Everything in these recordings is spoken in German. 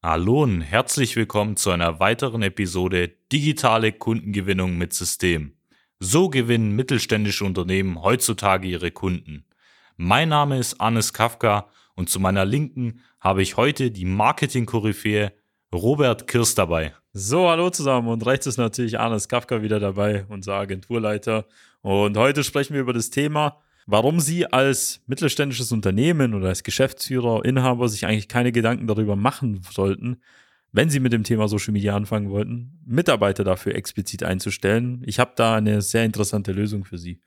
Hallo und herzlich willkommen zu einer weiteren Episode Digitale Kundengewinnung mit System. So gewinnen mittelständische Unternehmen heutzutage ihre Kunden. Mein Name ist Anis Kafka und zu meiner Linken habe ich heute die Marketing-Koryphäe Robert Kirst dabei. So, hallo zusammen und rechts ist natürlich Anis Kafka wieder dabei, unser Agenturleiter. Und heute sprechen wir über das Thema warum Sie als mittelständisches Unternehmen oder als Geschäftsführer, Inhaber sich eigentlich keine Gedanken darüber machen sollten, wenn Sie mit dem Thema Social Media anfangen wollten, Mitarbeiter dafür explizit einzustellen. Ich habe da eine sehr interessante Lösung für Sie.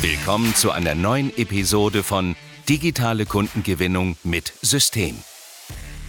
Willkommen zu einer neuen Episode von Digitale Kundengewinnung mit System.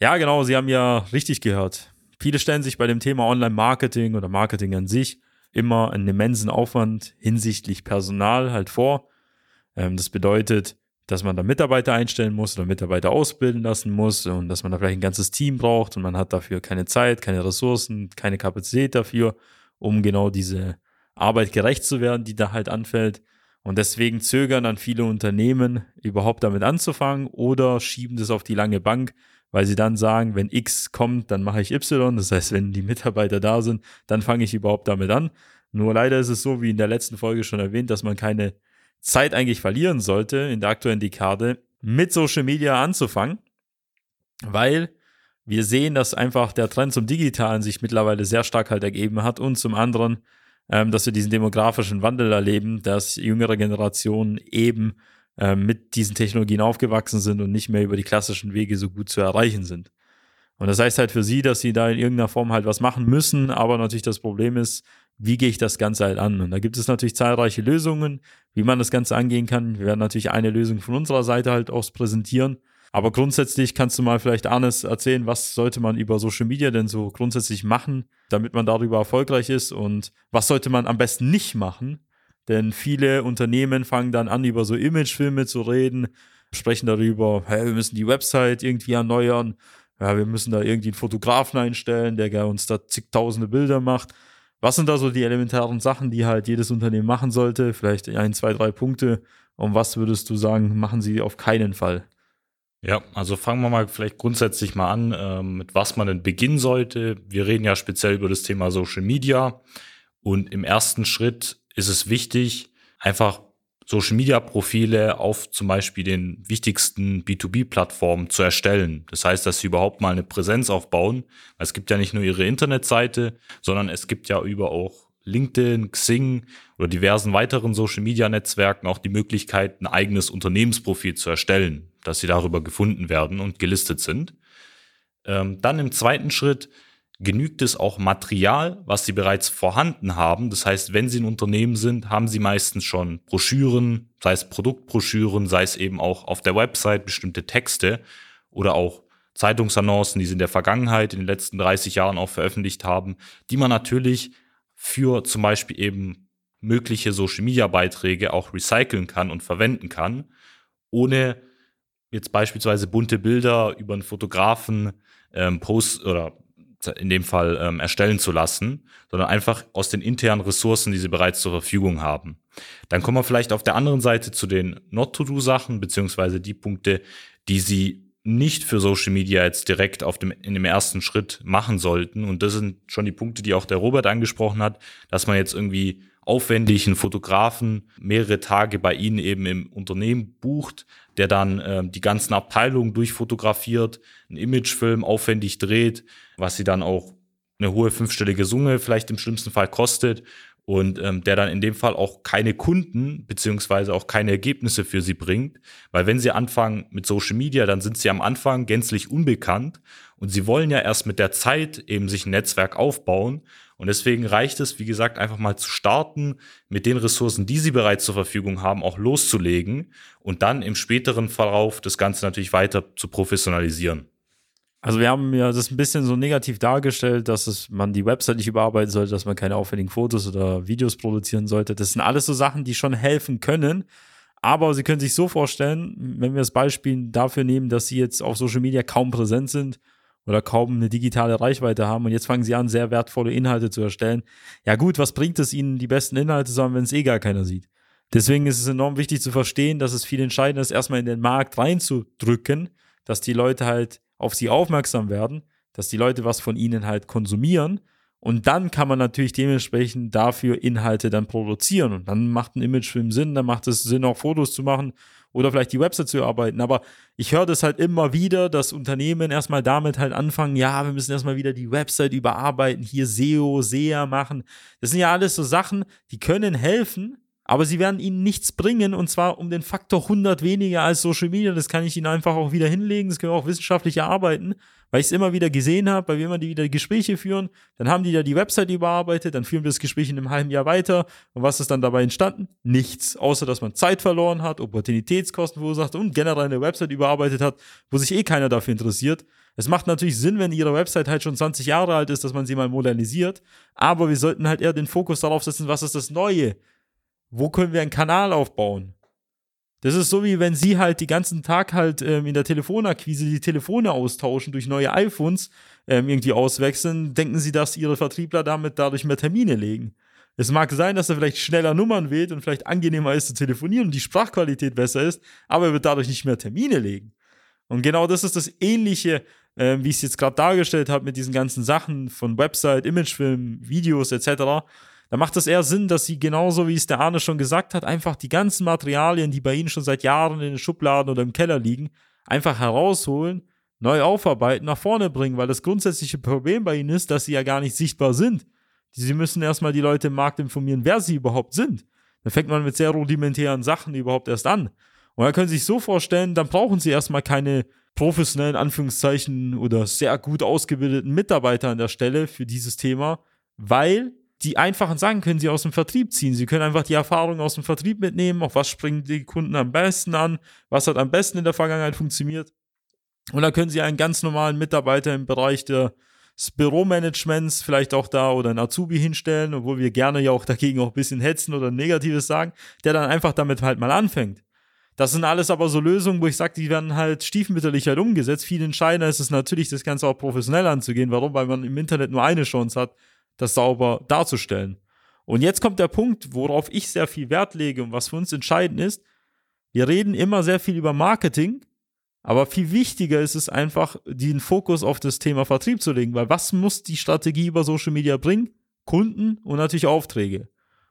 Ja, genau, Sie haben ja richtig gehört. Viele stellen sich bei dem Thema Online-Marketing oder Marketing an sich immer einen immensen Aufwand hinsichtlich Personal halt vor. Ähm, das bedeutet, dass man da Mitarbeiter einstellen muss oder Mitarbeiter ausbilden lassen muss und dass man da vielleicht ein ganzes Team braucht und man hat dafür keine Zeit, keine Ressourcen, keine Kapazität dafür, um genau diese Arbeit gerecht zu werden, die da halt anfällt. Und deswegen zögern dann viele Unternehmen überhaupt damit anzufangen oder schieben das auf die lange Bank, weil sie dann sagen, wenn X kommt, dann mache ich Y. Das heißt, wenn die Mitarbeiter da sind, dann fange ich überhaupt damit an. Nur leider ist es so, wie in der letzten Folge schon erwähnt, dass man keine Zeit eigentlich verlieren sollte, in der aktuellen Dekade mit Social Media anzufangen, weil wir sehen, dass einfach der Trend zum Digitalen sich mittlerweile sehr stark halt ergeben hat und zum anderen, ähm, dass wir diesen demografischen Wandel erleben, dass jüngere Generationen eben äh, mit diesen Technologien aufgewachsen sind und nicht mehr über die klassischen Wege so gut zu erreichen sind. Und das heißt halt für sie, dass sie da in irgendeiner Form halt was machen müssen, aber natürlich das Problem ist, wie gehe ich das Ganze halt an? Und da gibt es natürlich zahlreiche Lösungen, wie man das Ganze angehen kann. Wir werden natürlich eine Lösung von unserer Seite halt auch präsentieren. Aber grundsätzlich kannst du mal vielleicht Arnes erzählen, was sollte man über Social Media denn so grundsätzlich machen, damit man darüber erfolgreich ist und was sollte man am besten nicht machen, denn viele Unternehmen fangen dann an, über so Imagefilme zu reden, sprechen darüber, hey, wir müssen die Website irgendwie erneuern, ja, wir müssen da irgendwie einen Fotografen einstellen, der uns da zigtausende Bilder macht. Was sind da so die elementaren Sachen, die halt jedes Unternehmen machen sollte? Vielleicht ein, zwei, drei Punkte. Und was würdest du sagen, machen sie auf keinen Fall? Ja, also fangen wir mal vielleicht grundsätzlich mal an, äh, mit was man denn beginnen sollte. Wir reden ja speziell über das Thema Social Media. Und im ersten Schritt ist es wichtig, einfach Social Media Profile auf zum Beispiel den wichtigsten B2B-Plattformen zu erstellen. Das heißt, dass sie überhaupt mal eine Präsenz aufbauen. Es gibt ja nicht nur ihre Internetseite, sondern es gibt ja über auch LinkedIn, Xing oder diversen weiteren Social Media Netzwerken auch die Möglichkeit, ein eigenes Unternehmensprofil zu erstellen, dass sie darüber gefunden werden und gelistet sind. Ähm, dann im zweiten Schritt genügt es auch Material, was Sie bereits vorhanden haben. Das heißt, wenn Sie ein Unternehmen sind, haben Sie meistens schon Broschüren, sei es Produktbroschüren, sei es eben auch auf der Website bestimmte Texte oder auch Zeitungsannoncen, die Sie in der Vergangenheit, in den letzten 30 Jahren auch veröffentlicht haben, die man natürlich für zum Beispiel eben mögliche Social Media Beiträge auch recyceln kann und verwenden kann, ohne jetzt beispielsweise bunte Bilder über einen Fotografen ähm, Post oder in dem Fall ähm, erstellen zu lassen, sondern einfach aus den internen Ressourcen, die sie bereits zur Verfügung haben. Dann kommen wir vielleicht auf der anderen Seite zu den Not-to-Do-Sachen, beziehungsweise die Punkte, die Sie nicht für Social Media jetzt direkt auf dem, in dem ersten Schritt machen sollten. Und das sind schon die Punkte, die auch der Robert angesprochen hat, dass man jetzt irgendwie aufwendig einen Fotografen mehrere Tage bei Ihnen eben im Unternehmen bucht, der dann äh, die ganzen Abteilungen durchfotografiert, einen Imagefilm aufwendig dreht, was sie dann auch eine hohe fünfstellige Summe vielleicht im schlimmsten Fall kostet und ähm, der dann in dem Fall auch keine Kunden beziehungsweise auch keine Ergebnisse für sie bringt, weil wenn sie anfangen mit Social Media, dann sind sie am Anfang gänzlich unbekannt. Und sie wollen ja erst mit der Zeit eben sich ein Netzwerk aufbauen. Und deswegen reicht es, wie gesagt, einfach mal zu starten, mit den Ressourcen, die sie bereits zur Verfügung haben, auch loszulegen und dann im späteren Verlauf das Ganze natürlich weiter zu professionalisieren. Also wir haben ja das ein bisschen so negativ dargestellt, dass es, man die Website nicht überarbeiten sollte, dass man keine aufwendigen Fotos oder Videos produzieren sollte. Das sind alles so Sachen, die schon helfen können. Aber Sie können sich so vorstellen, wenn wir das Beispiel dafür nehmen, dass Sie jetzt auf Social Media kaum präsent sind oder kaum eine digitale Reichweite haben und jetzt fangen Sie an, sehr wertvolle Inhalte zu erstellen. Ja gut, was bringt es Ihnen, die besten Inhalte zu haben, wenn es eh gar keiner sieht? Deswegen ist es enorm wichtig zu verstehen, dass es viel entscheidender ist, erstmal in den Markt reinzudrücken, dass die Leute halt auf sie aufmerksam werden, dass die Leute was von ihnen halt konsumieren. Und dann kann man natürlich dementsprechend dafür Inhalte dann produzieren. Und dann macht ein Imagefilm Sinn, dann macht es Sinn, auch Fotos zu machen oder vielleicht die Website zu erarbeiten. Aber ich höre das halt immer wieder, dass Unternehmen erstmal damit halt anfangen, ja, wir müssen erstmal wieder die Website überarbeiten, hier SEO, SEA machen. Das sind ja alles so Sachen, die können helfen, aber sie werden ihnen nichts bringen und zwar um den Faktor 100 weniger als Social Media. Das kann ich ihnen einfach auch wieder hinlegen. Das können wir auch wissenschaftlich erarbeiten, weil ich es immer wieder gesehen habe, weil wir immer die wieder Gespräche führen. Dann haben die da die Website überarbeitet, dann führen wir das Gespräch in einem halben Jahr weiter. Und was ist dann dabei entstanden? Nichts, außer dass man Zeit verloren hat, Opportunitätskosten verursacht und generell eine Website überarbeitet hat, wo sich eh keiner dafür interessiert. Es macht natürlich Sinn, wenn ihre Website halt schon 20 Jahre alt ist, dass man sie mal modernisiert. Aber wir sollten halt eher den Fokus darauf setzen, was ist das Neue? Wo können wir einen Kanal aufbauen? Das ist so wie wenn sie halt die ganzen Tag halt ähm, in der Telefonakquise die Telefone austauschen, durch neue iPhones ähm, irgendwie auswechseln, denken sie, dass ihre Vertriebler damit dadurch mehr Termine legen. Es mag sein, dass er vielleicht schneller Nummern wählt und vielleicht angenehmer ist zu telefonieren und die Sprachqualität besser ist, aber er wird dadurch nicht mehr Termine legen. Und genau das ist das Ähnliche, äh, wie ich es jetzt gerade dargestellt habe mit diesen ganzen Sachen von Website, Imagefilm, Videos etc da macht es eher Sinn, dass sie genauso wie es der Arne schon gesagt hat, einfach die ganzen Materialien, die bei ihnen schon seit Jahren in den Schubladen oder im Keller liegen, einfach herausholen, neu aufarbeiten, nach vorne bringen, weil das grundsätzliche Problem bei ihnen ist, dass sie ja gar nicht sichtbar sind. Sie müssen erstmal die Leute im Markt informieren, wer sie überhaupt sind. Dann fängt man mit sehr rudimentären Sachen überhaupt erst an. Und dann können Sie sich so vorstellen, dann brauchen Sie erstmal keine professionellen Anführungszeichen oder sehr gut ausgebildeten Mitarbeiter an der Stelle für dieses Thema, weil die einfachen Sachen können sie aus dem Vertrieb ziehen. Sie können einfach die Erfahrung aus dem Vertrieb mitnehmen, auf was springen die Kunden am besten an, was hat am besten in der Vergangenheit funktioniert. Und dann können sie einen ganz normalen Mitarbeiter im Bereich des Büromanagements vielleicht auch da oder einen Azubi hinstellen, obwohl wir gerne ja auch dagegen auch ein bisschen hetzen oder Negatives sagen, der dann einfach damit halt mal anfängt. Das sind alles aber so Lösungen, wo ich sage, die werden halt stiefmütterlich halt umgesetzt. Viel entscheidender ist es natürlich, das Ganze auch professionell anzugehen. Warum? Weil man im Internet nur eine Chance hat, das sauber darzustellen. Und jetzt kommt der Punkt, worauf ich sehr viel Wert lege und was für uns entscheidend ist. Wir reden immer sehr viel über Marketing, aber viel wichtiger ist es einfach, den Fokus auf das Thema Vertrieb zu legen, weil was muss die Strategie über Social Media bringen? Kunden und natürlich Aufträge.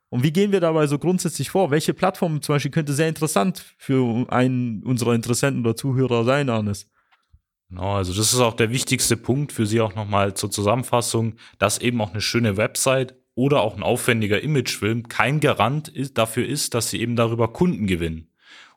Und wie gehen wir dabei so grundsätzlich vor? Welche Plattform zum Beispiel könnte sehr interessant für einen unserer Interessenten oder Zuhörer sein, Arnes? Genau, also das ist auch der wichtigste Punkt für Sie auch nochmal zur Zusammenfassung, dass eben auch eine schöne Website oder auch ein aufwendiger Imagefilm kein Garant ist, dafür ist, dass Sie eben darüber Kunden gewinnen.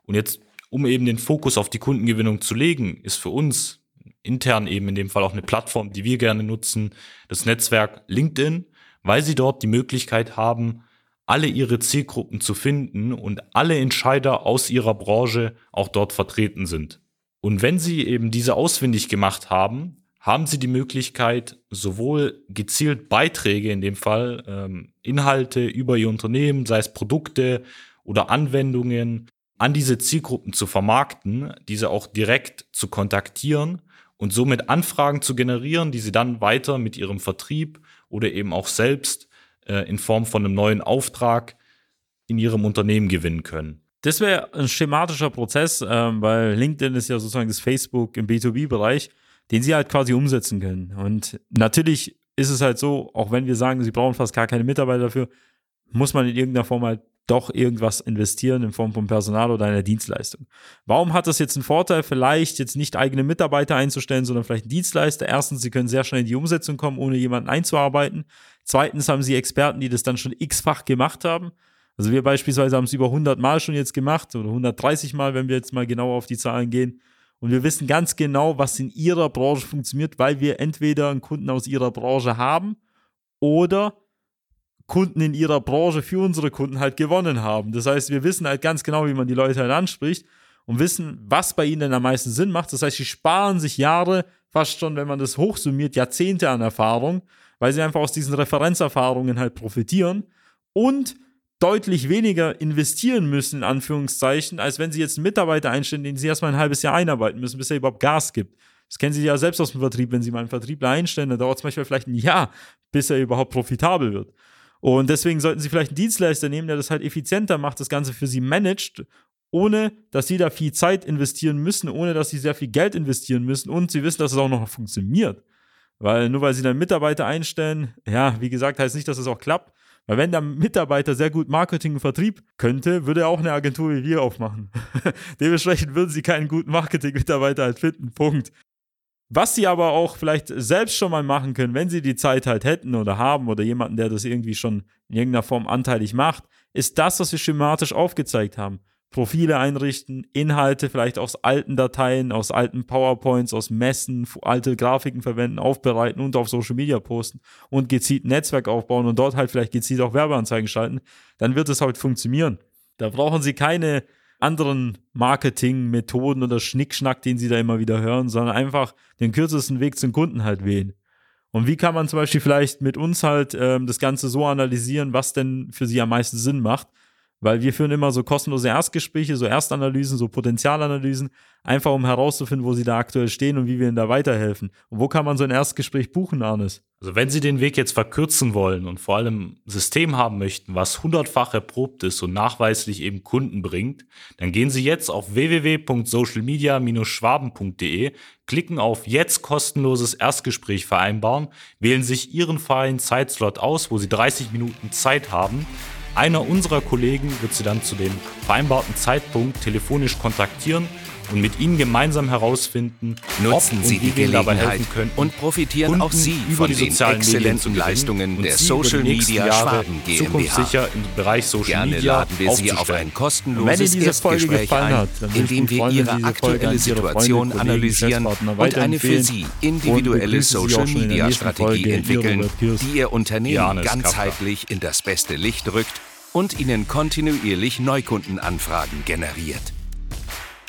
Und jetzt, um eben den Fokus auf die Kundengewinnung zu legen, ist für uns intern eben in dem Fall auch eine Plattform, die wir gerne nutzen, das Netzwerk LinkedIn, weil Sie dort die Möglichkeit haben, alle Ihre Zielgruppen zu finden und alle Entscheider aus Ihrer Branche auch dort vertreten sind. Und wenn Sie eben diese ausfindig gemacht haben, haben Sie die Möglichkeit, sowohl gezielt Beiträge, in dem Fall ähm, Inhalte über Ihr Unternehmen, sei es Produkte oder Anwendungen, an diese Zielgruppen zu vermarkten, diese auch direkt zu kontaktieren und somit Anfragen zu generieren, die Sie dann weiter mit Ihrem Vertrieb oder eben auch selbst äh, in Form von einem neuen Auftrag in ihrem Unternehmen gewinnen können. Das wäre ein schematischer Prozess, ähm, weil LinkedIn ist ja sozusagen das Facebook im B2B-Bereich, den sie halt quasi umsetzen können. Und natürlich ist es halt so, auch wenn wir sagen, sie brauchen fast gar keine Mitarbeiter dafür, muss man in irgendeiner Form halt doch irgendwas investieren in Form von Personal oder einer Dienstleistung. Warum hat das jetzt einen Vorteil, vielleicht jetzt nicht eigene Mitarbeiter einzustellen, sondern vielleicht einen Dienstleister? Erstens, sie können sehr schnell in die Umsetzung kommen, ohne jemanden einzuarbeiten. Zweitens haben sie Experten, die das dann schon x-fach gemacht haben. Also wir beispielsweise haben es über 100 Mal schon jetzt gemacht oder 130 Mal, wenn wir jetzt mal genau auf die Zahlen gehen. Und wir wissen ganz genau, was in ihrer Branche funktioniert, weil wir entweder einen Kunden aus ihrer Branche haben oder Kunden in ihrer Branche für unsere Kunden halt gewonnen haben. Das heißt, wir wissen halt ganz genau, wie man die Leute halt anspricht und wissen, was bei ihnen denn am meisten Sinn macht. Das heißt, sie sparen sich Jahre, fast schon, wenn man das hochsummiert, Jahrzehnte an Erfahrung, weil sie einfach aus diesen Referenzerfahrungen halt profitieren und deutlich weniger investieren müssen, in Anführungszeichen, als wenn sie jetzt einen Mitarbeiter einstellen, den sie erstmal ein halbes Jahr einarbeiten müssen, bis er überhaupt Gas gibt. Das kennen Sie ja selbst aus dem Vertrieb, wenn Sie mal einen Vertriebler einstellen, dann dauert es manchmal vielleicht ein Jahr, bis er überhaupt profitabel wird. Und deswegen sollten Sie vielleicht einen Dienstleister nehmen, der das halt effizienter macht, das Ganze für Sie managt, ohne dass Sie da viel Zeit investieren müssen, ohne dass Sie sehr viel Geld investieren müssen und Sie wissen, dass es auch noch funktioniert. Weil nur weil Sie dann Mitarbeiter einstellen, ja, wie gesagt, heißt nicht, dass es auch klappt. Weil wenn der Mitarbeiter sehr gut Marketing und Vertrieb könnte, würde er auch eine Agentur wie wir aufmachen. Dementsprechend würden sie keinen guten Marketing-Mitarbeiter halt finden. Punkt. Was sie aber auch vielleicht selbst schon mal machen können, wenn sie die Zeit halt hätten oder haben oder jemanden, der das irgendwie schon in irgendeiner Form anteilig macht, ist das, was wir schematisch aufgezeigt haben. Profile einrichten, Inhalte vielleicht aus alten Dateien, aus alten PowerPoints, aus Messen, alte Grafiken verwenden, aufbereiten und auf Social Media posten und gezielt ein Netzwerk aufbauen und dort halt vielleicht gezielt auch Werbeanzeigen schalten, dann wird es halt funktionieren. Da brauchen Sie keine anderen Marketingmethoden oder Schnickschnack, den Sie da immer wieder hören, sondern einfach den kürzesten Weg zum Kunden halt wählen. Und wie kann man zum Beispiel vielleicht mit uns halt ähm, das Ganze so analysieren, was denn für Sie am meisten Sinn macht? Weil wir führen immer so kostenlose Erstgespräche, so Erstanalysen, so Potenzialanalysen, einfach um herauszufinden, wo sie da aktuell stehen und wie wir ihnen da weiterhelfen. Und wo kann man so ein Erstgespräch buchen, Arnes? Also wenn Sie den Weg jetzt verkürzen wollen und vor allem System haben möchten, was hundertfach erprobt ist und nachweislich eben Kunden bringt, dann gehen Sie jetzt auf www.socialmedia-schwaben.de, klicken auf jetzt kostenloses Erstgespräch vereinbaren, wählen sich Ihren freien Zeitslot aus, wo Sie 30 Minuten Zeit haben einer unserer Kollegen wird Sie dann zu dem vereinbarten Zeitpunkt telefonisch kontaktieren und mit Ihnen gemeinsam herausfinden, nutzen Sie die Gelegenheit können, und profitieren Kunden auch Sie von den exzellenten Leistungen der Social Media Schwaben GmbH. Zukunftssicher im Bereich Social Gerne Media laden wir Sie auf ein kostenloses diese Folge Erstgespräch gefallen ein, hat, dann würde ich in dem mich wir Ihre aktuelle Situation analysieren und eine für Sie individuelle Social Media Strategie entwickeln, die Ihr Unternehmen ganzheitlich in das beste Licht rückt und Ihnen kontinuierlich Neukundenanfragen generiert.